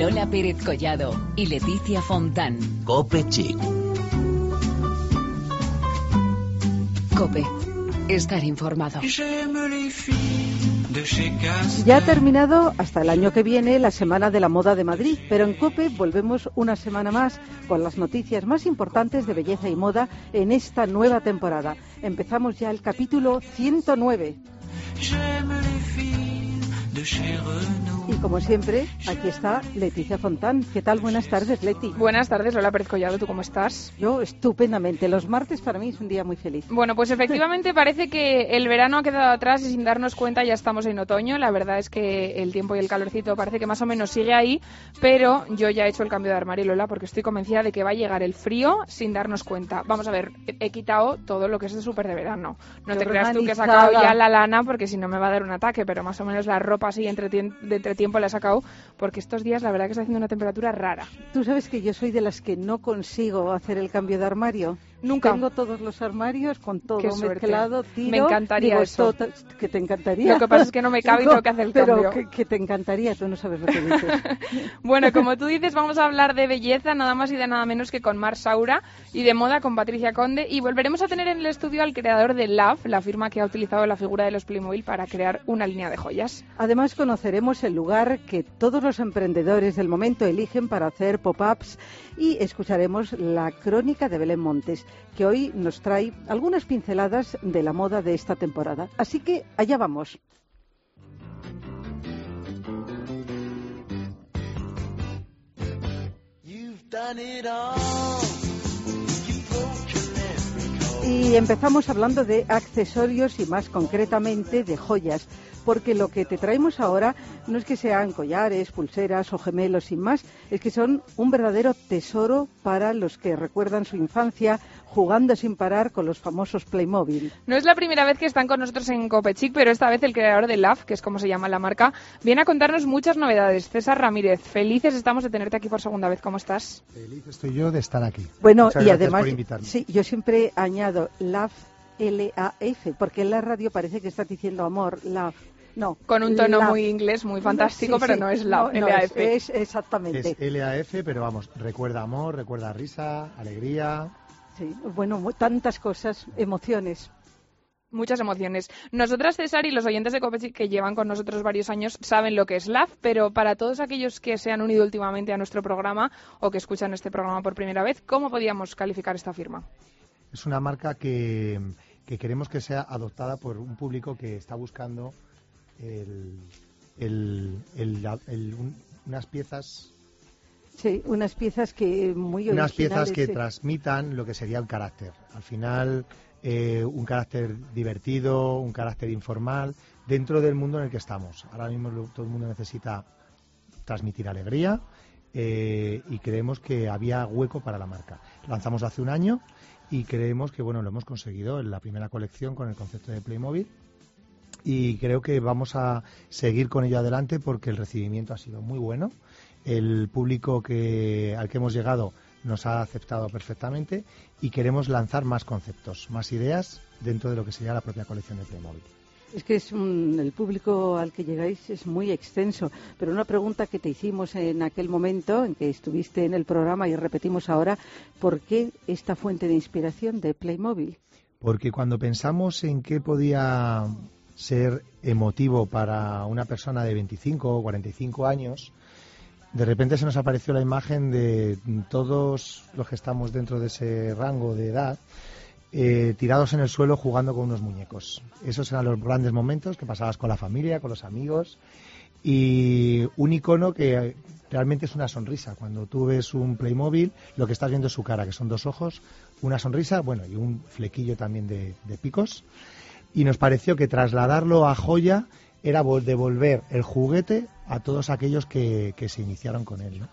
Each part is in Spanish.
Lola Pérez Collado y Leticia Fontán. Cope Chic. Cope. Estar informado. Ya ha terminado hasta el año que viene la Semana de la Moda de Madrid, pero en COPE volvemos una semana más con las noticias más importantes de belleza y moda en esta nueva temporada. Empezamos ya el capítulo 109. Y como siempre, aquí está Leticia Fontán. ¿Qué tal? Buenas tardes, Leti. Buenas tardes, Lola Pérez Collado. ¿Tú cómo estás? Yo estupendamente. Los martes para mí es un día muy feliz. Bueno, pues efectivamente parece que el verano ha quedado atrás y sin darnos cuenta ya estamos en otoño. La verdad es que el tiempo y el calorcito parece que más o menos sigue ahí, pero yo ya he hecho el cambio de armario, Lola, porque estoy convencida de que va a llegar el frío sin darnos cuenta. Vamos a ver, he quitado todo lo que es de súper de verano. No te creas tú que he sacado ya la lana porque si no me va a dar un ataque, pero más o menos la ropa así entre, de entre tiempo la he sacado porque estos días la verdad que está haciendo una temperatura rara. Tú sabes que yo soy de las que no consigo hacer el cambio de armario. Nunca. Tengo todos los armarios con todo mezclado, tiro. Me encantaría eso. que te encantaría. Lo que pasa es que no me cabe y tengo que hacer el pero que, te encantaría, tú no sabes lo que dices. bueno, como tú dices, vamos a hablar de belleza, nada más y de nada menos que con Mar Saura, y de moda con Patricia Conde, y volveremos a tener en el estudio al creador de Love, la firma que ha utilizado la figura de los Playmobil para crear una línea de joyas. Además, conoceremos el lugar que todos los emprendedores del momento eligen para hacer pop-ups y escucharemos la crónica de Belén Montes, que hoy nos trae algunas pinceladas de la moda de esta temporada. Así que allá vamos. Y empezamos hablando de accesorios y más concretamente de joyas porque lo que te traemos ahora no es que sean collares, pulseras o gemelos sin más, es que son un verdadero tesoro para los que recuerdan su infancia jugando sin parar con los famosos Playmobil. No es la primera vez que están con nosotros en Copechic, pero esta vez el creador de Love, que es como se llama la marca, viene a contarnos muchas novedades. César Ramírez, felices estamos de tenerte aquí por segunda vez. ¿Cómo estás? Feliz estoy yo de estar aquí. Bueno, y además, sí, yo siempre añado Love L-A-F, porque en la radio parece que estás diciendo amor, love. No. Con un tono muy inglés, muy fantástico, pero no es la LAF. es, exactamente. Es LAF, pero vamos, recuerda amor, recuerda risa, alegría. Sí, bueno, tantas cosas, emociones. Muchas emociones. Nosotras, César, y los oyentes de Copechic que llevan con nosotros varios años saben lo que es LAF, pero para todos aquellos que se han unido últimamente a nuestro programa o que escuchan este programa por primera vez, ¿cómo podríamos calificar esta firma? Es una marca que, que queremos que sea adoptada por un público que está buscando unas piezas Sí, unas piezas que muy Unas piezas que transmitan lo que sería el carácter. Al final, eh, un carácter divertido, un carácter informal, dentro del mundo en el que estamos. Ahora mismo todo el mundo necesita transmitir alegría eh, y creemos que había hueco para la marca. Lanzamos hace un año y creemos que bueno lo hemos conseguido en la primera colección con el concepto de Playmobil y creo que vamos a seguir con ello adelante porque el recibimiento ha sido muy bueno. El público que, al que hemos llegado nos ha aceptado perfectamente y queremos lanzar más conceptos, más ideas dentro de lo que sería la propia colección de Playmobil. Es que es el público al que llegáis es muy extenso, pero una pregunta que te hicimos en aquel momento en que estuviste en el programa y repetimos ahora, ¿por qué esta fuente de inspiración de Playmobil? Porque cuando pensamos en qué podía ser emotivo para una persona de 25 o 45 años, de repente se nos apareció la imagen de todos los que estamos dentro de ese rango de edad eh, tirados en el suelo jugando con unos muñecos. Esos eran los grandes momentos que pasabas con la familia, con los amigos y un icono que realmente es una sonrisa. Cuando tú ves un Playmobil, lo que estás viendo es su cara, que son dos ojos, una sonrisa, bueno, y un flequillo también de, picos y nos pareció que trasladarlo a joya era devolver el juguete a todos aquellos que, que se iniciaron con él. ¿no?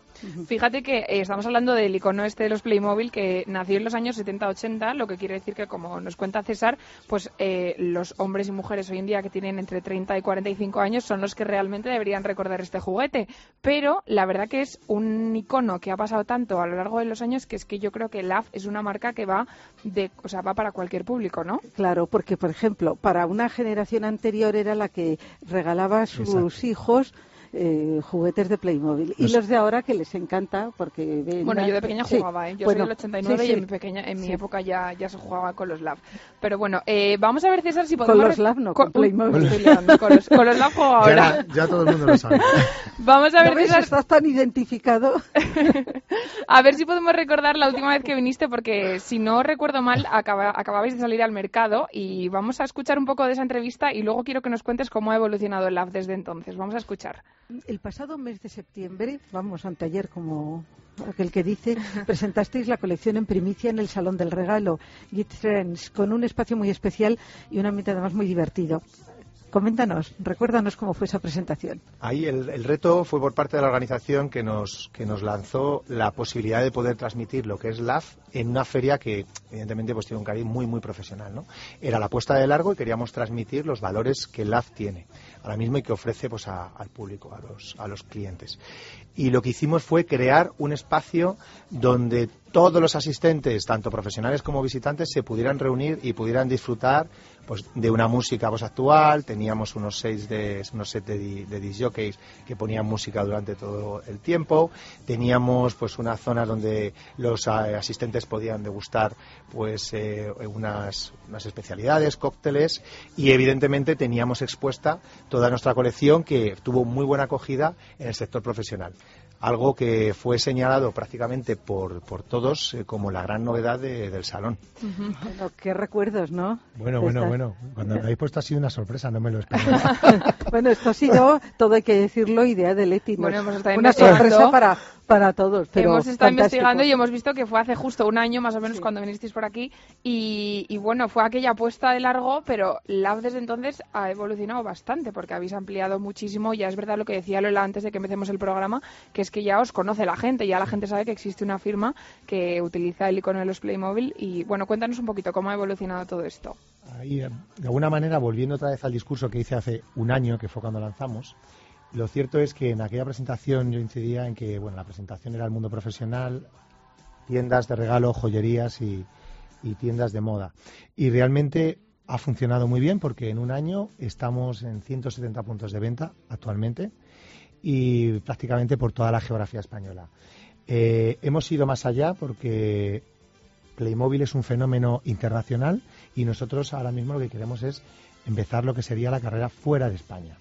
Fíjate que eh, estamos hablando del icono este de los Playmobil que nació en los años 70-80, lo que quiere decir que, como nos cuenta César, pues eh, los hombres y mujeres hoy en día que tienen entre 30 y 45 años son los que realmente deberían recordar este juguete. Pero la verdad que es un icono que ha pasado tanto a lo largo de los años que es que yo creo que LAF es una marca que va de, o sea, va para cualquier público, ¿no? Claro, porque por ejemplo, para una generación anterior era la que regalaba a sus hijos eh, juguetes de Playmobil. Y los de ahora que les encanta porque ven... Bueno, yo de pequeña jugaba, ¿eh? Yo soy del 89 y en mi, pequeña, en mi época ya, ya se jugaba con los LAV. Pero bueno, eh, vamos a ver, César, si podemos... Con los LAV no, con, Playmobil. con, los, con los LAV juego ahora. Ya, ya, todo el mundo lo sabe. vamos a ver, César... Estás tan identificado. a ver si podemos recordar la última vez que viniste, porque si no recuerdo mal, acababais de salir al mercado y vamos a escuchar un poco de esa entrevista y luego quiero que nos cuentes cómo ha evolucionado el LAV desde entonces. Vamos a escuchar. El pasado mes de septiembre, vamos, anteayer como aquel que dice, presentasteis la colección en primicia en el Salón del Regalo, Git Trends, con un espacio muy especial y un ambiente además muy divertido. Coméntanos, recuérdanos cómo fue esa presentación. Ahí el, reto fue por parte de la organización que nos, que nos lanzó la posibilidad de poder transmitir lo que es LAF en una feria que evidentemente pues tiene un cariz muy muy profesional. ¿no? Era la puesta de largo y queríamos transmitir los valores que LAF tiene ahora mismo y que ofrece pues al público, a los, a los clientes. Y lo que hicimos fue crear un espacio donde todos los asistentes, tanto profesionales como visitantes, se pudieran reunir y pudieran disfrutar pues, de una música voz actual. Teníamos unos seis de, unos set de, de que ponían música durante todo el tiempo. Teníamos pues una zona donde los eh, asistentes podían degustar pues eh, unas, unas especialidades, cócteles y evidentemente teníamos expuesta toda nuestra colección que tuvo muy buena acogida en el sector profesional algo que fue señalado prácticamente por, por todos eh, como la gran novedad del salón. qué recuerdos, ¿no? Bueno, bueno, bueno. Cuando me habéis puesto ha sido una sorpresa, no me lo esperaba. bueno, esto ha sido, todo hay que decirlo, idea de Leti. Bueno, una sorpresa para, para todos. Pero hemos estado investigando y hemos visto que fue hace justo un año más o menos cuando vinisteis por aquí y, y, bueno, fue aquella apuesta de largo, pero Lab desde entonces ha evolucionado bastante porque habéis ampliado muchísimo. Ya es verdad lo que decía Lola antes de que empecemos el programa, que es que ya os conoce la gente, ya la gente sabe que existe una firma que utiliza el icono de los Playmobil y bueno, cuéntanos un poquito cómo ha evolucionado todo esto. Ahí, eh, de alguna manera, volviendo otra vez al discurso que hice hace un año, que fue cuando lanzamos, lo cierto es que en aquella presentación yo incidía en que bueno, la presentación era el mundo profesional, tiendas de regalo, joyerías y, tiendas de moda. Y realmente ha funcionado muy bien porque en un año estamos en 170 puntos de venta actualmente y prácticamente por toda la geografía española. Eh, hemos ido más allá porque Playmobil es un fenómeno internacional y nosotros ahora mismo lo que queremos es empezar lo que sería la carrera fuera de España.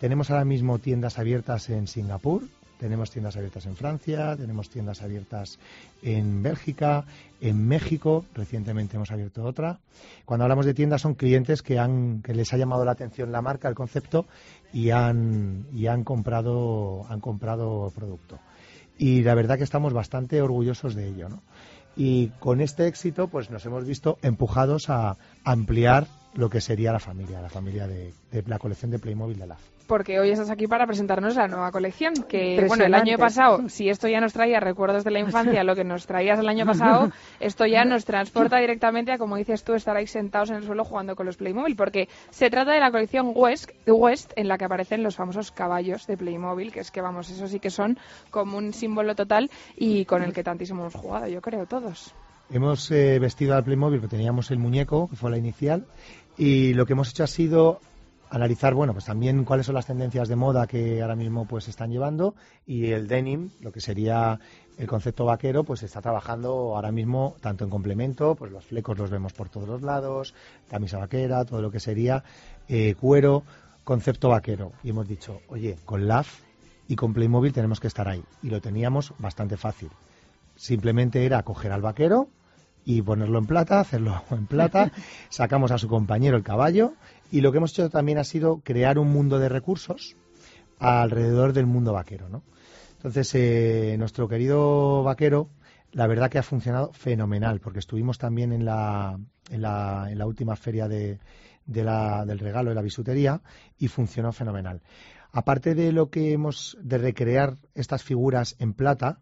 Tenemos ahora mismo tiendas abiertas en Singapur, tenemos tiendas abiertas en Francia, tenemos tiendas abiertas en Bélgica, en México, recientemente hemos abierto otra. Cuando hablamos de tiendas son clientes que, han, que les ha llamado la atención la marca, el concepto y han, y han, comprado, han comprado producto. Y la verdad que estamos bastante orgullosos de ello. ¿no? Y con este éxito pues nos hemos visto empujados a ampliar lo que sería la familia, la familia de, de la colección de Playmobil de LAF porque hoy estás aquí para presentarnos la nueva colección. Que, bueno, el año pasado, si esto ya nos traía recuerdos de la infancia, lo que nos traías el año pasado, esto ya nos transporta directamente a, como dices tú, estar ahí sentados en el suelo jugando con los Playmobil, porque se trata de la colección West, West en la que aparecen los famosos caballos de Playmobil, que es que, vamos, eso sí que son como un símbolo total y con el que tantísimo hemos jugado, yo creo, todos. Hemos eh, vestido al Playmobil, que teníamos el muñeco, que fue la inicial, y lo que hemos hecho ha sido analizar, bueno, pues también cuáles son las tendencias de moda que ahora mismo pues están llevando y el denim, lo que sería el concepto vaquero, pues está trabajando ahora mismo tanto en complemento, pues los flecos los vemos por todos los lados, camisa vaquera, todo lo que sería eh, cuero, concepto vaquero. Y hemos dicho, oye, con LAF y con Playmobil tenemos que estar ahí. Y lo teníamos bastante fácil. Simplemente era coger al vaquero y ponerlo en plata, hacerlo en plata, sacamos a su compañero el caballo y lo que hemos hecho también ha sido crear un mundo de recursos alrededor del mundo vaquero, ¿no? Entonces, eh, nuestro querido vaquero, la verdad que ha funcionado fenomenal, porque estuvimos también en la, en la, en la última feria de, de la, del regalo de la bisutería y funcionó fenomenal. Aparte de lo que hemos de recrear estas figuras en plata,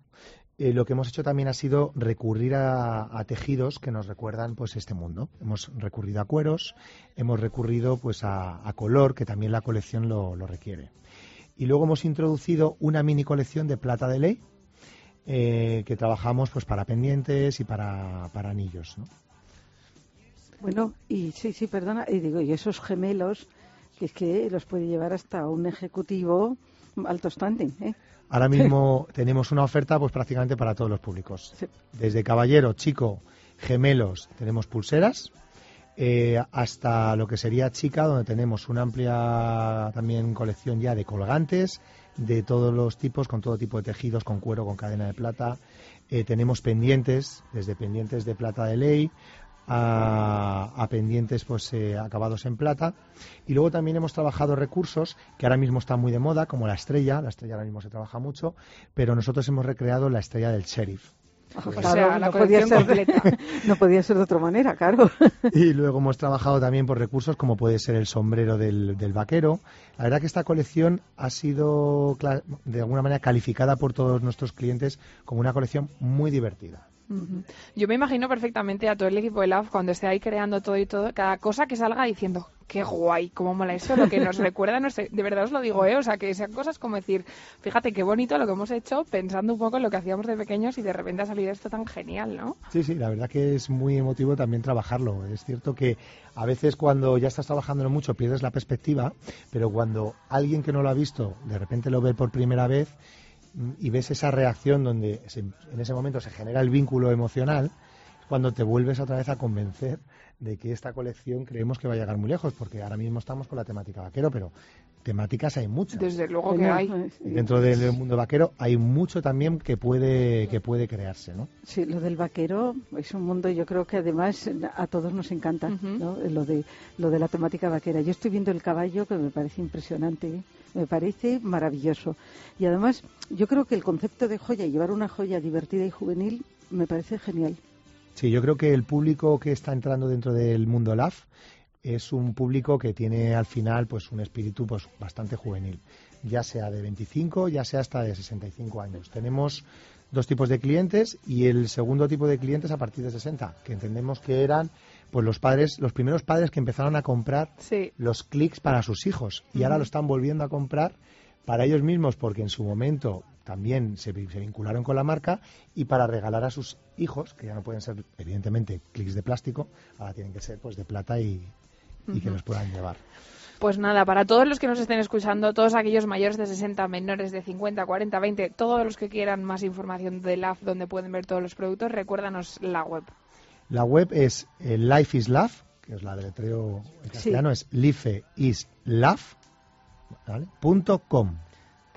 eh, lo que hemos hecho también ha sido recurrir a, tejidos que nos recuerdan pues este mundo. Hemos recurrido a cueros, hemos recurrido pues a, color, que también la colección lo, requiere. Y luego hemos introducido una mini colección de plata de ley eh, que trabajamos pues para pendientes y para, anillos. Bueno, y sí, sí, perdona, y digo, y esos gemelos que es que los puede llevar hasta un ejecutivo alto standing. ¿eh? Ahora mismo tenemos una oferta pues prácticamente para todos los públicos. Desde caballero, chico, gemelos, tenemos pulseras, eh, hasta lo que sería chica, donde tenemos una amplia también colección ya de colgantes de todos los tipos, con todo tipo de tejidos, con cuero, con cadena de plata. Eh, tenemos pendientes, desde pendientes de plata de ley a, pendientes pues eh, acabados en plata y luego también hemos trabajado recursos que ahora mismo están muy de moda como la estrella la estrella ahora mismo se trabaja mucho pero nosotros hemos recreado la estrella del sheriff no, podía ser, no podía ser de otra manera, claro. Y luego hemos trabajado también por recursos como puede ser el sombrero del, del vaquero. La verdad que esta colección ha sido de alguna manera calificada por todos nuestros clientes como una colección muy divertida. Yo me imagino perfectamente a todo el equipo de Love cuando esté ahí creando todo y todo, cada cosa que salga diciendo, qué guay, cómo mola esto, lo que nos recuerda, no sé, de verdad os lo digo, ¿eh? O sea, que sean cosas como decir, fíjate qué bonito lo que hemos hecho pensando un poco en lo que hacíamos de pequeños y de repente ha salido esto tan genial, ¿no? Sí, sí, la verdad que es muy emotivo también trabajarlo. Es cierto que a veces cuando ya estás trabajándolo mucho pierdes la perspectiva, pero cuando alguien que no lo ha visto de repente lo ve por primera vez, y ves esa reacción donde en ese momento se genera el vínculo emocional, cuando te vuelves otra vez a convencer de que esta colección creemos que va a llegar muy lejos, porque ahora mismo estamos con la temática vaquero, pero temáticas hay muchas. Desde luego que hay. Dentro del mundo vaquero hay mucho también que puede que puede crearse, ¿no? Sí, lo del vaquero es un mundo, yo creo que además a todos nos encanta, Lo de lo de la temática vaquera. Yo estoy viendo el caballo que me parece impresionante. ¿eh? me parece maravilloso. Y además, yo creo que el concepto de joya, llevar una joya divertida y juvenil, me parece genial. Sí, yo creo que el público que está entrando dentro del mundo LAF es un público que tiene al final pues un espíritu pues bastante juvenil, ya sea de 25, ya sea hasta de 65 años. Tenemos dos tipos de clientes y el segundo tipo de clientes a partir de 60, que entendemos que eran pues los padres, los primeros padres que empezaron a comprar los clics para sus hijos. Y ahora lo están volviendo a comprar para ellos mismos porque en su momento también se, vincularon con la marca y para regalar a sus hijos, que ya no pueden ser evidentemente clics de plástico, ahora tienen que ser pues de plata y, que los puedan llevar. Pues nada, para todos los que nos estén escuchando, todos aquellos mayores de 60, menores de 50, 40, 20, todos los que quieran más información de LAF donde pueden ver todos los productos, recuérdanos la web. La web es eh, Life is Love, que es la letreo en castellano, es lifeislove.com.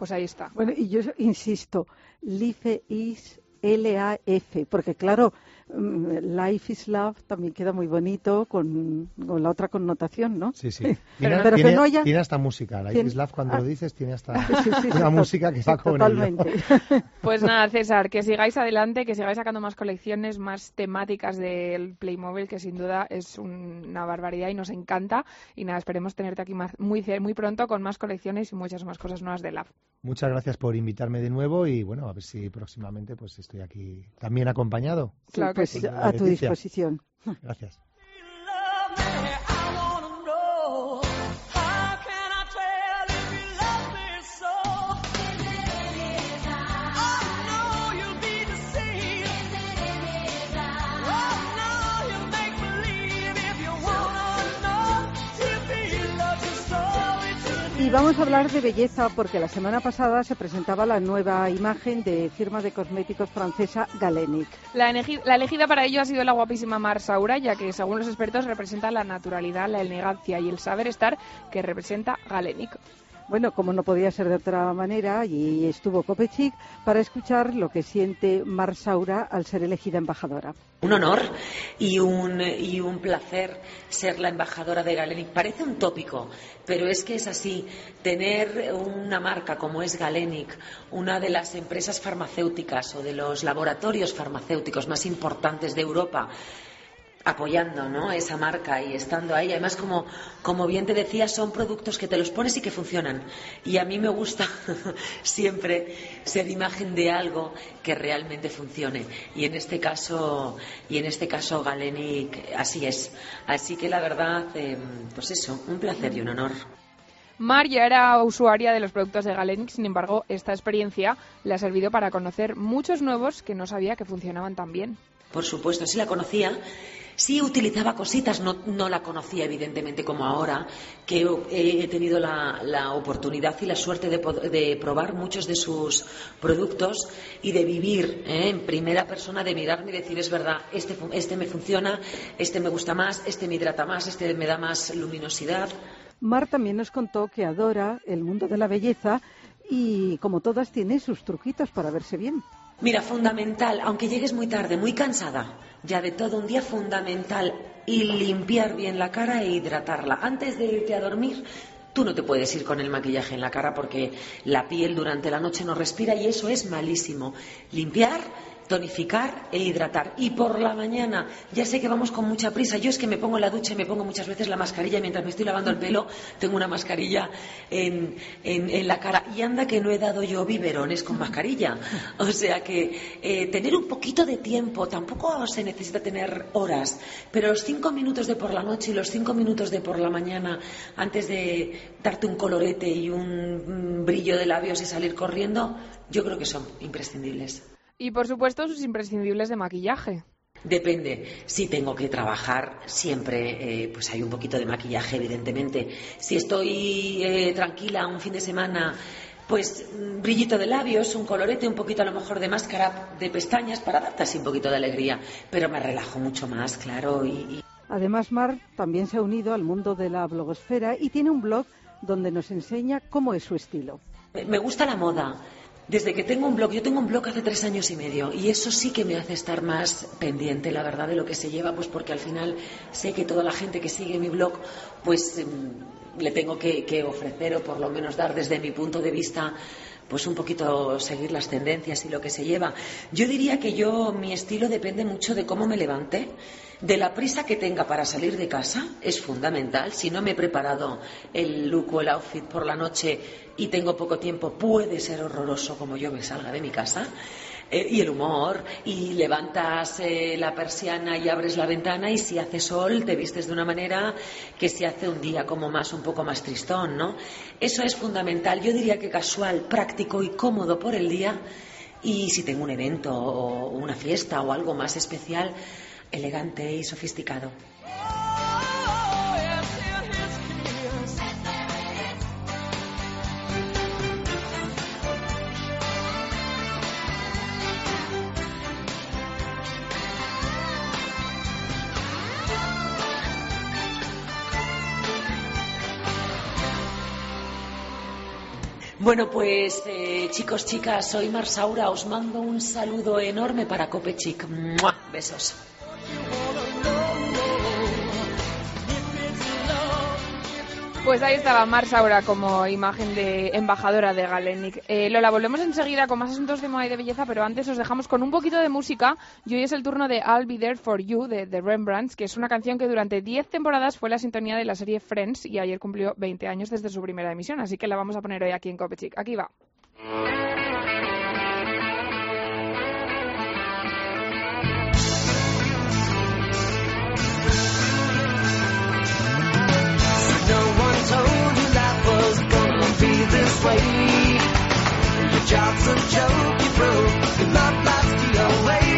Pues ahí está. Bueno, y yo insisto, Life is L-A-F, porque claro, Mm, Life is Love también queda muy bonito con, la otra connotación, ¿no? Sí, sí. Tiene, pero, que no haya... tiene hasta música. Life is Love, cuando lo ah. dices, tiene hasta una música que va con Totalmente. Pues nada, César, que sigáis adelante, que sigáis sacando más colecciones, más temáticas del Playmobil, que sin duda es una barbaridad y nos encanta. Y nada, esperemos tenerte aquí muy, muy pronto con más colecciones y muchas más cosas nuevas de Love. Muchas gracias por invitarme de nuevo y bueno, a ver si próximamente pues estoy aquí también acompañado. Claro pues, a tu disposición. Gracias. Vamos a hablar de belleza porque la semana pasada se presentaba la nueva imagen de firma de cosméticos francesa Galenic. La, elegida para ello ha sido la guapísima Mar Saura, ya que según los expertos representa la naturalidad, la elegancia y el saber estar que representa Galenic. Bueno, como no podía ser de otra manera, y estuvo Kopechik para escuchar lo que siente Marsaura al ser elegida embajadora. Un honor y un, y un placer ser la embajadora de Galenic. Parece un tópico, pero es que es así. Tener una marca como es Galenic, una de las empresas farmacéuticas o de los laboratorios farmacéuticos más importantes de Europa, apoyando ¿no? esa marca y estando ahí. Además, como, como bien te decía, son productos que te los pones y que funcionan. Y a mí me gusta siempre ser imagen de algo que realmente funcione. Y en este caso, y en este caso Galenic, así es. Así que la verdad, em, pues eso, un placer y un honor. Mar ya era usuaria de los productos de Galenic, sin embargo, esta experiencia le ha servido para conocer muchos nuevos que no sabía que funcionaban tan bien. Por supuesto, sí la conocía Sí utilizaba cositas, no, no la conocía evidentemente como ahora, que he tenido la, la oportunidad y la suerte de, de probar muchos de sus productos y de vivir ¿eh? en primera persona, de mirarme y decir, es verdad, este, este me funciona, este me gusta más, este me hidrata más, este me da más luminosidad. Mar también nos contó que adora el mundo de la belleza y, como todas, tiene sus truquitos para verse bien. Mira, fundamental, aunque llegues muy tarde, muy cansada, ya de todo un día fundamental, y limpiar bien la cara e hidratarla. Antes de irte a dormir, tú no te puedes ir con el maquillaje en la cara porque la piel durante la noche no respira y eso es malísimo. Limpiar, tonificar e hidratar. Y por la mañana, ya sé que vamos con mucha prisa. Yo es que me pongo en la ducha y me pongo muchas veces la mascarilla mientras me estoy lavando el pelo. Tengo una mascarilla en, en- en la cara. Y anda que no he dado yo biberones con mascarilla. O sea que eh, tener un poquito de tiempo, tampoco se necesita tener horas, pero los cinco minutos de por la noche y los cinco minutos de por la mañana, antes de darte un colorete y un mm, brillo de labios y salir corriendo, yo creo que son imprescindibles. Y por supuesto sus imprescindibles de maquillaje. Depende. Si tengo que trabajar, siempre eh, pues hay un poquito de maquillaje, evidentemente. Si estoy eh, tranquila un fin de semana, pues mm, brillito de labios, un colorete, un poquito a lo mejor de máscara de pestañas para darte así un poquito de alegría. Pero me relajo mucho más, claro. Y, y Además, Mar también se ha unido al mundo de la blogosfera y tiene un blog donde nos enseña cómo es su estilo. me gusta la moda. Desde que tengo un blog, yo tengo un blog hace tres años y medio y eso sí que me hace estar más pendiente, la verdad, de lo que se lleva, pues porque al final sé que toda la gente que sigue mi blog, pues em, le tengo que, que ofrecer o por lo menos dar desde mi punto de vista pues un poquito seguir las tendencias y lo que se lleva. Yo diría que yo, mi estilo depende mucho de cómo me levante, de la prisa que tenga para salir de casa, es fundamental. Si no me he preparado el look o el outfit por la noche y tengo poco tiempo, puede ser horroroso como yo me salga de mi casa. Eh, y el humor, y levantas eh, la persiana y abres la ventana y si hace sol te vistes de una manera que si hace un día como más, un poco más tristón, ¿no? Eso es fundamental. Yo diría que casual, práctico y cómodo por el día y si tengo un evento o una fiesta o algo más especial, elegante y sofisticado. Bueno, pues eh, chicos, chicas, soy Marsaura. Os mando un saludo enorme para Copechic. ¡Mua! Besos. Pues ahí estaba Mar Saura como imagen de embajadora de Galenic. Eh, Lola, volvemos enseguida con más asuntos de moda y de belleza, pero antes os dejamos con un poquito de música. Y hoy es el turno de I'll Be There For You de The Rembrandts, que es una canción que durante 10 temporadas fue la sintonía de la serie Friends y ayer cumplió 20 años desde su primera emisión. Así que la vamos a poner hoy aquí en Copechic. Aquí va. This way. Your job's a joke, you broke, your love life's away.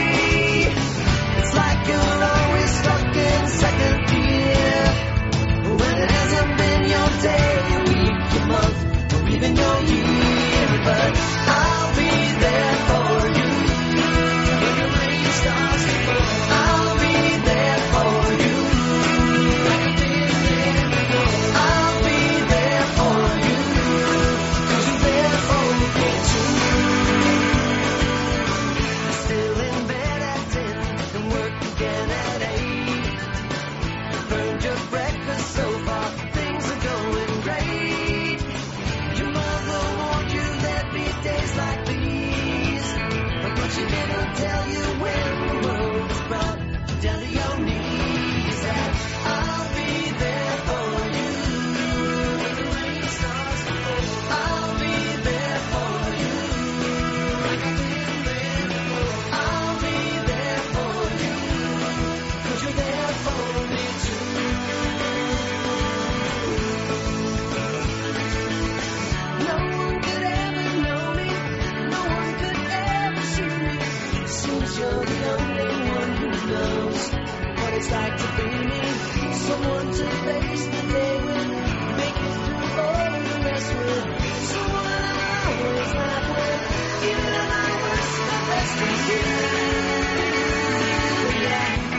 seems you're the only one who knows what it's like to be me. Someone to face the day with, make it through all the mess with. Someone I always laugh with, even at my worst, the best of you. Yeah.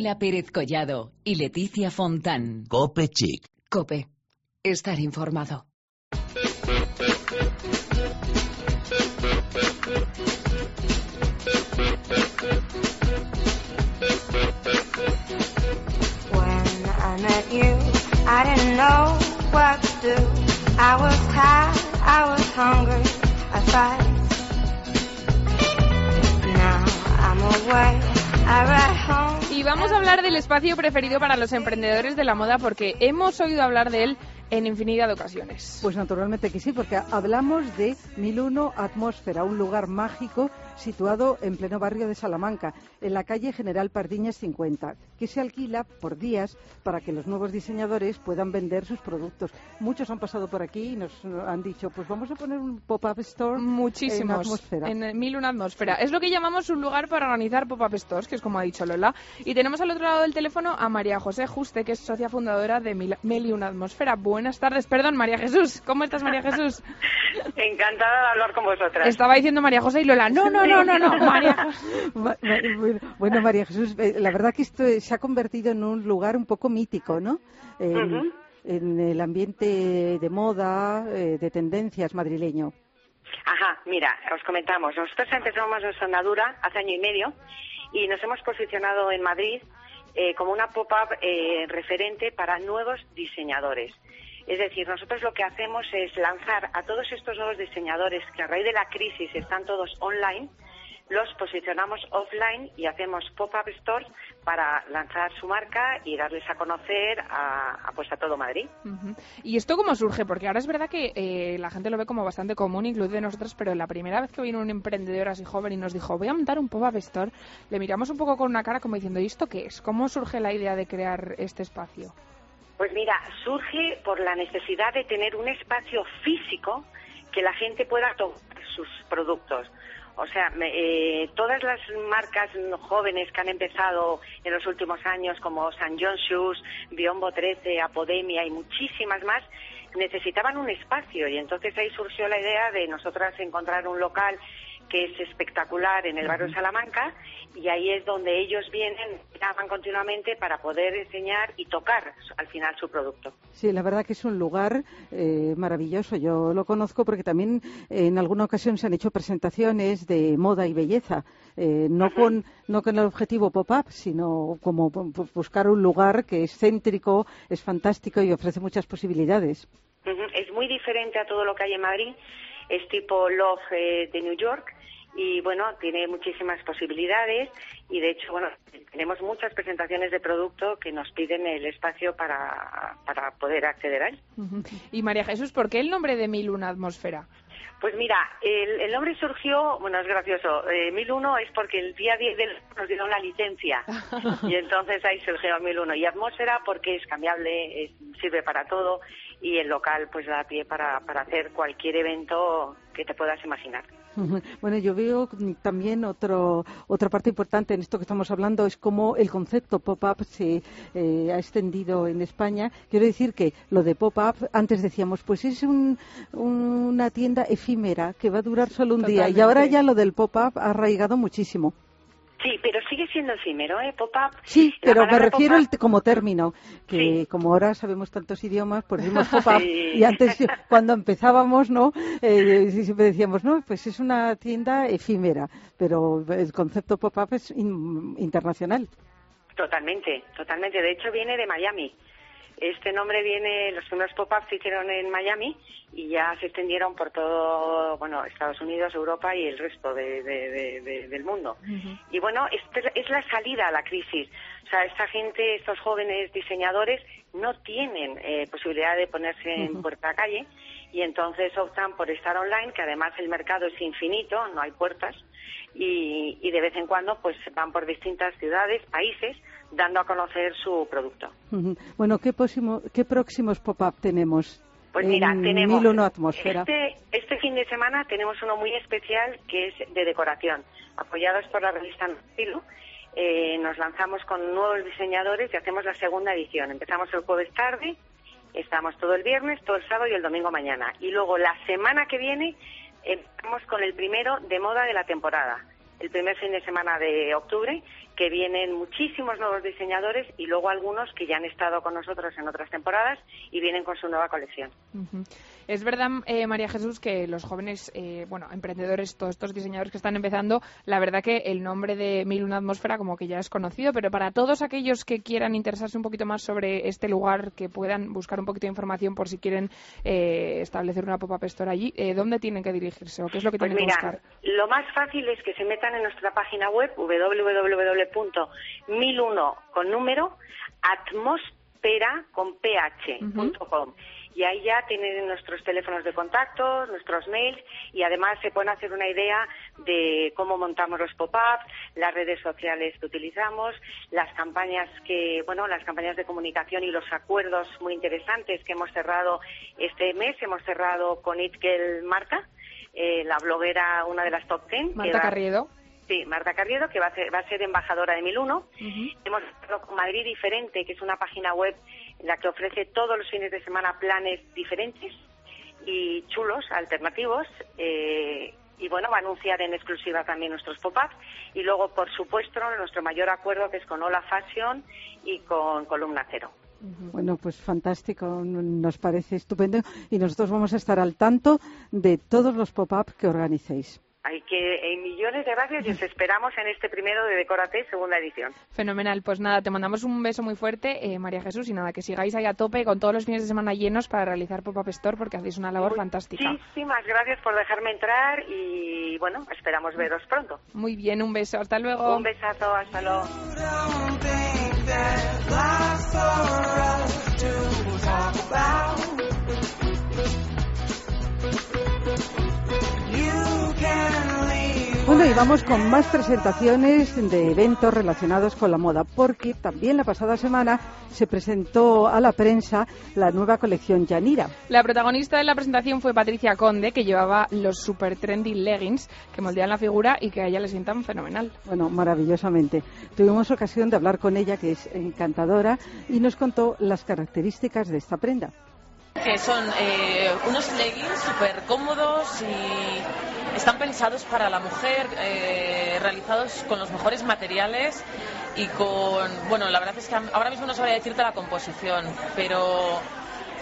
Lola Pérez Collado y Leticia Fontán. Cope Chic. Cope. Estar informado. When I met you, I didn't know what to do. I was tired, I was hungry, I fight. Now I'm away, I ride home. Y vamos a hablar del espacio preferido para los emprendedores de la moda porque hemos oído hablar de él en infinidad de ocasiones. Pues naturalmente que sí, porque hablamos de 1001 Atmósfera, un lugar mágico situado en pleno barrio de Salamanca, en la calle General Pardiñas 50, que se alquila por días para que los nuevos diseñadores puedan vender sus productos. Muchos han pasado por aquí y nos han dicho, pues vamos a poner un pop-up store Muchísimos. en Atmósfera. En mil una atmósfera. Es lo que llamamos un lugar para organizar pop-up stores, que es como ha dicho Lola. Y tenemos al otro lado del teléfono a María José Juste, que es socia fundadora de Mil, Mil y una atmósfera. Buenas tardes. Perdón, María Jesús. ¿Cómo estás, María Jesús? Encantada de hablar con vosotras. Estaba diciendo María José y Lola. No, no, no, no, no. María Ma- ma- bueno, María Jesús, eh, la verdad que esto se ha convertido en un lugar un poco mítico, ¿no? En el ambiente de moda, eh, de tendencias madrileño. Ajá, mira, os comentamos. Nosotros empezamos nuestra andadura hace año y medio y nos hemos posicionado en Madrid eh, como una pop-up eh, referente para nuevos diseñadores. Es decir, nosotros lo que hacemos es lanzar a todos estos nuevos diseñadores que a raíz de la crisis están todos online, los posicionamos offline y hacemos pop-up stores para lanzar su marca y darles a conocer a, pues a todo Madrid. ¿Y esto cómo surge? Porque ahora es verdad que eh, la gente lo ve como bastante común, incluido nosotros, pero la primera vez que vino un emprendedor así joven y nos dijo, voy a montar un pop-up store, le miramos un poco con una cara como diciendo, ¿y esto qué es? ¿Cómo surge la idea de crear este espacio? Pues mira, surge por la necesidad de tener un espacio físico que la gente pueda tomar sus productos. O sea, eh, todas las marcas jóvenes que han empezado en los últimos años, como St. John Shoes, Biombo 13, Apodemia y muchísimas más, necesitaban un espacio y entonces ahí surgió la idea de nosotras encontrar un local que es espectacular en el barrio de Salamanca y ahí es donde ellos vienen, llaman continuamente para poder enseñar y tocar al final su producto. Sí, la verdad que es un lugar eh, maravilloso. Yo lo conozco porque también eh, en alguna ocasión se han hecho presentaciones de moda y belleza, eh, no con no con el objetivo pop-up, sino como bu- bu- buscar un lugar que es céntrico, es fantástico y ofrece muchas posibilidades. Es muy diferente a todo lo que hay en Madrid, es tipo Love eh, de New York y bueno, tiene muchísimas posibilidades y de hecho, bueno, tenemos muchas presentaciones de producto que nos piden el espacio para, para poder acceder a él. Y María Jesús, ¿por qué el nombre de Mil Una Atmósfera? Pues mira, el, el nombre surgió, bueno, es gracioso, eh, 1001 es porque el día 10 del nos dieron la licencia y entonces ahí surgió 1001 y atmósfera porque es cambiable, es- sirve para todo y el local pues da pie para, para hacer cualquier evento que te puedas imaginar. Bueno, yo veo también otro, otra parte importante en esto que estamos hablando es cómo el concepto pop-up se eh, ha extendido en España. Quiero decir que lo de pop-up, antes decíamos, pues es un- una tienda efímera que va a durar solo un día y ahora ya lo del pop-up ha arraigado muchísimo. Sí, pero sigue siendo efímero, ¿eh? Pop-up. Sí, La pero me refiero el- como término, que Sí. como ahora sabemos tantos idiomas, pues decimos pop-up Sí. y antes cuando empezábamos, ¿no? Eh, siempre decíamos, no, pues es una tienda efímera, pero el concepto pop-up es in- internacional. Totalmente, totalmente. De hecho, viene de Miami. Este nombre viene, los primeros pop-ups se hicieron en Miami y ya se extendieron por todo, bueno, Estados Unidos, Europa y el resto de- de- de- de- del mundo. Y bueno, esta es la salida a la crisis. O sea, esta gente, estos jóvenes diseñadores no tienen eh, posibilidad de ponerse en puerta a calle y entonces optan por estar online, que además el mercado es infinito, no hay puertas, y, y de vez en cuando pues van por distintas ciudades, países, dando a conocer su producto. Bueno, ¿qué, próximo- qué próximos pop-up tenemos? Pues mira, tenemos 1001 atmósfera. Este, este fin de semana tenemos uno muy especial que es de decoración, apoyados por la revista Estilo. Eh, nos lanzamos con nuevos diseñadores y hacemos la segunda edición. Empezamos el jueves tarde, estamos todo el viernes, todo el sábado y el domingo mañana. Y luego la semana que viene empezamos con el primero de moda de la temporada, el primer fin de semana de octubre, que vienen muchísimos nuevos diseñadores y luego algunos que ya han estado con nosotros en otras temporadas y vienen con su nueva colección. Es verdad, eh, María Jesús, que los jóvenes, eh, bueno, emprendedores, todos estos diseñadores que están empezando, la verdad que el nombre de Mil Una Atmósfera como que ya es conocido, pero para todos aquellos que quieran interesarse un poquito más sobre este lugar, que puedan buscar un poquito de información por si quieren eh, establecer una pop-up store allí, eh, ¿dónde tienen que dirigirse o qué es lo que Pues tienen mira, que buscar? lo más fácil es que se metan en nuestra página web www.1001 con número atmósfera con ph punto com. y ahí ya tienen nuestros teléfonos de contacto, nuestros mails y además se pueden hacer una idea de cómo montamos los pop-ups, las redes sociales que utilizamos, las campañas que, bueno, las campañas de comunicación y los acuerdos muy interesantes que hemos cerrado este mes. Hemos cerrado con Itkel Marta, eh, la bloguera, una de las top ten. que Marta va- Carriedo. Sí, Marta Carriedo, que va a ser, va a ser embajadora de 1001. Hemos estado con Madrid Diferente, que es una página web en la que ofrece todos los fines de semana planes diferentes y chulos, alternativos. eh, y bueno, va a anunciar en exclusiva también nuestros pop-ups. Y luego, por supuesto, nuestro mayor acuerdo que es con Ola Fashion y con Columna Cero. Bueno, pues fantástico, nos parece estupendo y nosotros vamos a estar al tanto de todos los pop-up que organicéis. Hay que, eh, millones de gracias y os esperamos en este primero de Decorate, segunda edición. Fenomenal, pues nada, te mandamos un beso muy fuerte, eh, María Jesús, y nada, que sigáis ahí a tope con todos los fines de semana llenos para realizar Pop-Up Store porque hacéis una labor fantástica. Muchísimas gracias por dejarme entrar y bueno, esperamos veros pronto. Muy bien, un beso, hasta luego. Un besazo, hasta luego. Bueno, y vamos con más presentaciones de eventos relacionados con la moda, porque también la pasada semana se presentó a la prensa la nueva colección Yanira. La protagonista de la presentación fue Patricia Conde, que llevaba los super trendy leggings que moldean la figura y que a ella le sientan fenomenal. Bueno, maravillosamente. Tuvimos ocasión de hablar con ella, que es encantadora, y nos contó las características de esta prenda. Que son eh, unos leggings súper cómodos y están pensados para la mujer, eh, realizados con los mejores materiales y con, bueno, la verdad es que ahora mismo no sabría decirte la composición, pero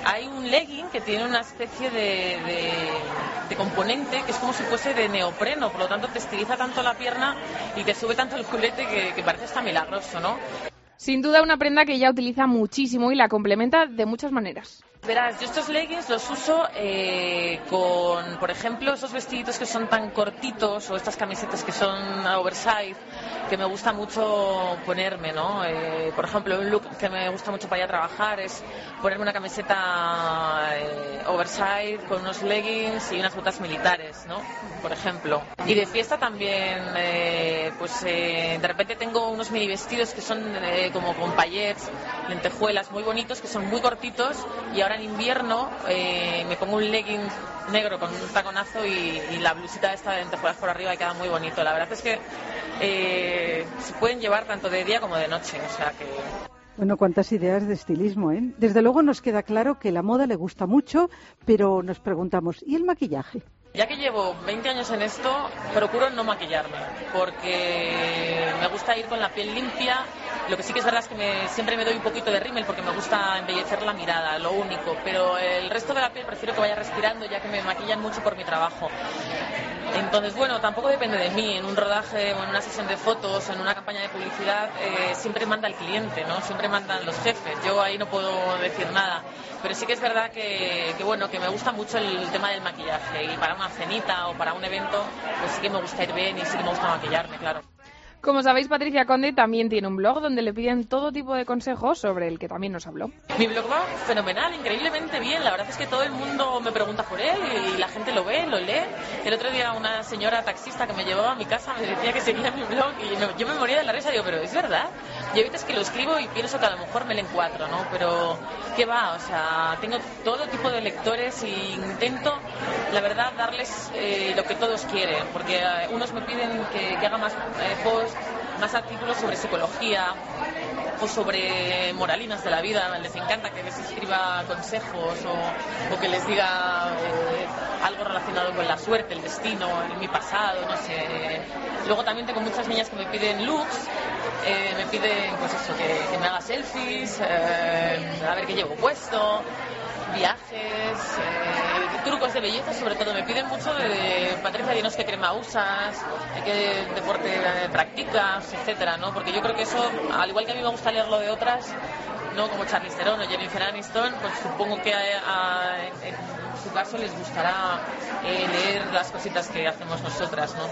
hay un legging que tiene una especie de, de, componente que es como si fuese de neopreno, por lo tanto te estiliza tanto la pierna y te sube tanto el culete que, que parece hasta milagroso, ¿no? Sin duda una prenda que ella utiliza muchísimo y la complementa de muchas maneras. Verás, yo estos leggings los uso eh, con, por ejemplo, esos vestiditos que son tan cortitos o estas camisetas que son oversize, que me gusta mucho ponerme, ¿no? Eh, por ejemplo, un look que me gusta mucho para ir a trabajar es ponerme una camiseta eh, oversize con unos leggings y unas botas militares, ¿no? Por ejemplo. Y de fiesta también, eh, pues eh, de repente tengo unos mini vestidos que son como con paillettes, lentejuelas muy bonitos, que son muy cortitos y ahora ahora en invierno eh, me pongo un legging negro con un taconazo y, la blusita esta de lentejuelas por arriba y queda muy bonito. La verdad es que eh, se pueden llevar tanto de día como de noche, o sea que Bueno, cuántas ideas de estilismo, ¿eh? Desde luego nos queda claro que la moda le gusta mucho, pero nos preguntamos, ¿y el maquillaje? Ya que llevo 20 años en esto, procuro no maquillarme, porque me gusta ir con la piel limpia. Lo que sí que es verdad es que me- siempre me doy un poquito de rímel porque me gusta embellecer la mirada, lo único. Pero el resto de la piel prefiero que vaya respirando, ya que me maquillan mucho por mi trabajo. Entonces, bueno, tampoco depende de mí. En un rodaje o en una sesión de fotos en una campaña de publicidad, eh, siempre manda el cliente, ¿no? Siempre mandan los jefes. Yo ahí no puedo decir nada. Pero sí que es verdad que, que, bueno, que me gusta mucho el tema del maquillaje. Y para una cenita o para un evento, pues sí que me gusta ir bien y sí que me gusta maquillarme, claro. Como sabéis, Patricia Conde también tiene un blog donde le piden todo tipo de consejos sobre el que también nos habló. Mi blog va fenomenal, increíblemente bien. La verdad es que todo el mundo me pregunta por él y la gente lo ve, lo lee. El otro día una señora taxista que me llevaba a mi casa me decía que seguía mi blog y me- yo me moría de la risa. Digo, pero es verdad. Y ahorita es que lo escribo y pienso que a lo mejor me le encuadro, ¿no? Pero, ¿qué va? O sea, tengo todo tipo de lectores e intento, la verdad, darles eh, lo que todos quieren. Porque eh, unos me piden que, que haga más eh, posts, más artículos sobre psicología, o sobre moralinas de la vida. Les encanta que les escriba consejos o, que les diga eh, algo relacionado con la suerte, el destino, mi pasado, no sé. Luego también tengo muchas niñas que me piden looks, eh, me piden pues eso, que, me haga selfies, eh, a ver qué llevo puesto viajes, trucos de belleza, sobre todo me piden mucho de, de, Patricia, dinos qué crema usas, qué deporte practicas, etcétera, ¿no? Porque yo creo que eso, al igual que a mí me gusta leerlo de otras, ¿no? Como Charlize Theron o Jennifer Aniston, pues supongo que a- en su caso les gustará eh, leer las cositas que hacemos nosotras, ¿no?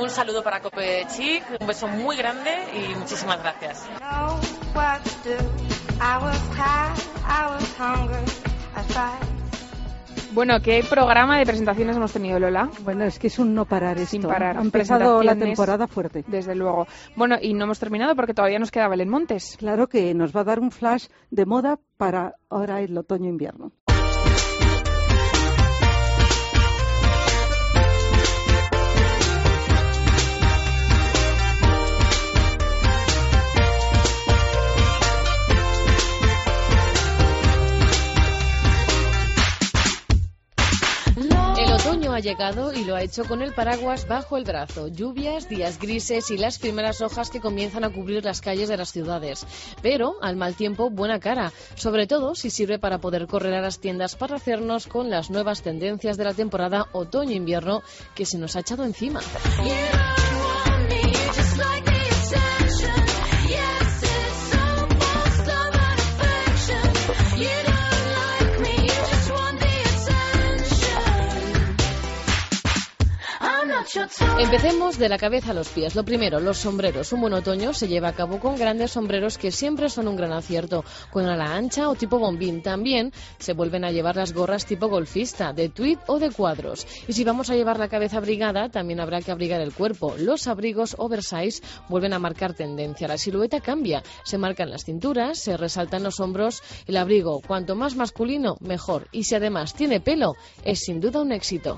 Un saludo para Cope Chic, un beso muy grande y muchísimas gracias. Know what to do. I was tired, I was hungry, I tried. Bueno, ¿qué programa de presentaciones hemos tenido, Lola? Bueno, es que es un no parar esto. Sin parar. Ha empezado la temporada fuerte. Desde luego. Bueno, y no hemos terminado porque todavía nos queda Belén Montes. Claro que nos va a dar un flash de moda para ahora el otoño-invierno. Ha llegado y lo ha hecho con el paraguas bajo el brazo. Lluvias, días grises y las primeras hojas que comienzan a cubrir las calles de las ciudades. Pero al mal tiempo, buena cara. Sobre todo si sirve para poder correr a las tiendas para hacernos con las nuevas tendencias de la temporada otoño-invierno que se nos ha echado encima. Empecemos de la cabeza a los pies. Lo primero, los sombreros. Un buen otoño se lleva a cabo con grandes sombreros que siempre son un gran acierto, con ala ancha o tipo bombín. También se vuelven a llevar las gorras tipo golfista, de tweed o de cuadros. Y si vamos a llevar la cabeza abrigada, también habrá que abrigar el cuerpo. Los abrigos oversize vuelven a marcar tendencia. La silueta cambia. Se marcan las cinturas, se resaltan los hombros. El abrigo, cuanto más masculino, mejor. Y si además tiene pelo, es sin duda un éxito.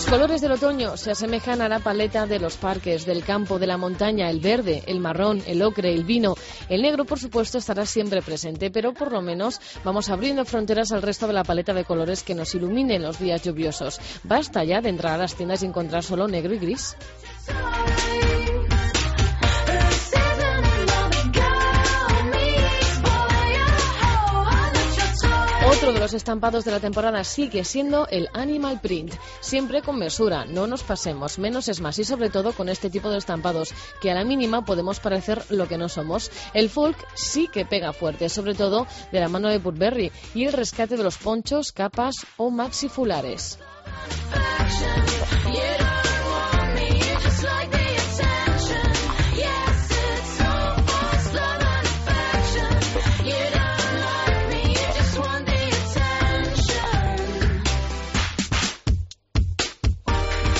Los colores del otoño se asemejan a la paleta de los parques, del campo, de la montaña, el verde, el marrón, el ocre, el vino. El negro, por supuesto, estará siempre presente, pero por lo menos vamos abriendo fronteras al resto de la paleta de colores que nos ilumine en los días lluviosos. Basta ya de entrar a las tiendas y encontrar solo negro y gris. Los estampados de la temporada sigue siendo el animal print, siempre con mesura, no nos pasemos, menos es más y sobre todo con este tipo de estampados que a la mínima podemos parecer lo que no somos. El folk sí que pega fuerte, sobre todo de la mano de Burberry y el rescate de los ponchos, capas o maxifulares.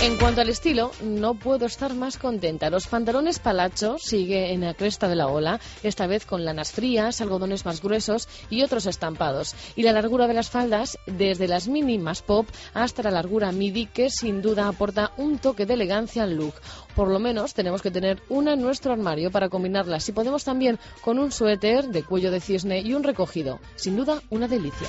En cuanto al estilo, no puedo estar más contenta. Los pantalones palacho sigue en la cresta de la ola, esta vez con lanas frías, algodones más gruesos y otros estampados. Y la largura de las faldas, desde las mini más pop hasta la largura midi, que sin duda aporta un toque de elegancia al look. Por lo menos tenemos que tener una en nuestro armario para combinarla. Si podemos también con un suéter de cuello de cisne y un recogido. Sin duda, una delicia.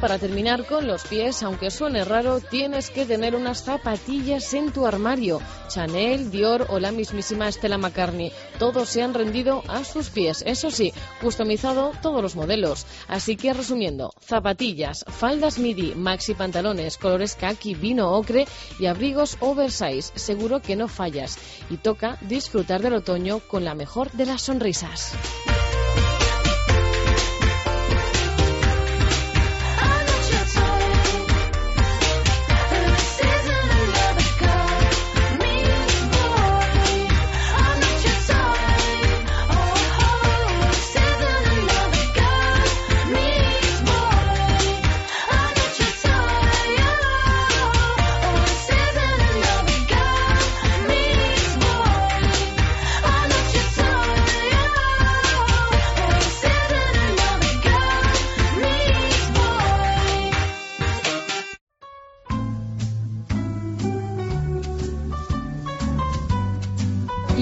Para terminar con los pies, aunque suene raro, tienes que tener unas zapatillas en tu armario. Chanel, Dior o la mismísima Stella McCartney. Todos se han rendido a sus pies. Eso sí, customizado todos los modelos. Así que resumiendo, zapatillas, faldas midi, maxi pantalones, colores khaki, vino ocre y abrigos oversize. Seguro que no fallas. Y toca disfrutar del otoño con la mejor de las sonrisas.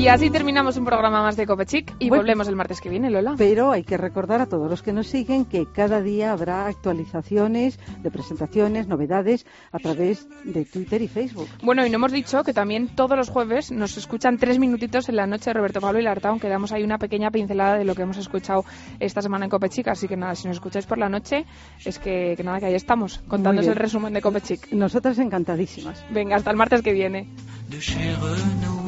Y así terminamos un programa más de Copechic y Bueno. volvemos el martes que viene, Lola. Pero hay que recordar a todos los que nos siguen que cada día habrá actualizaciones de presentaciones, novedades a través de Twitter y Facebook. Bueno, y no hemos dicho que también todos los jueves nos escuchan tres minutitos en la noche de Roberto Pablo y Lartaun, que damos ahí una pequeña pincelada de lo que hemos escuchado esta semana en Copechic. Así que nada, si nos escucháis por la noche, es que, que nada, que ahí estamos, contándoos bien. el resumen de Copechic. Nosotras encantadísimas. Venga, hasta el martes que viene. de chez Renault.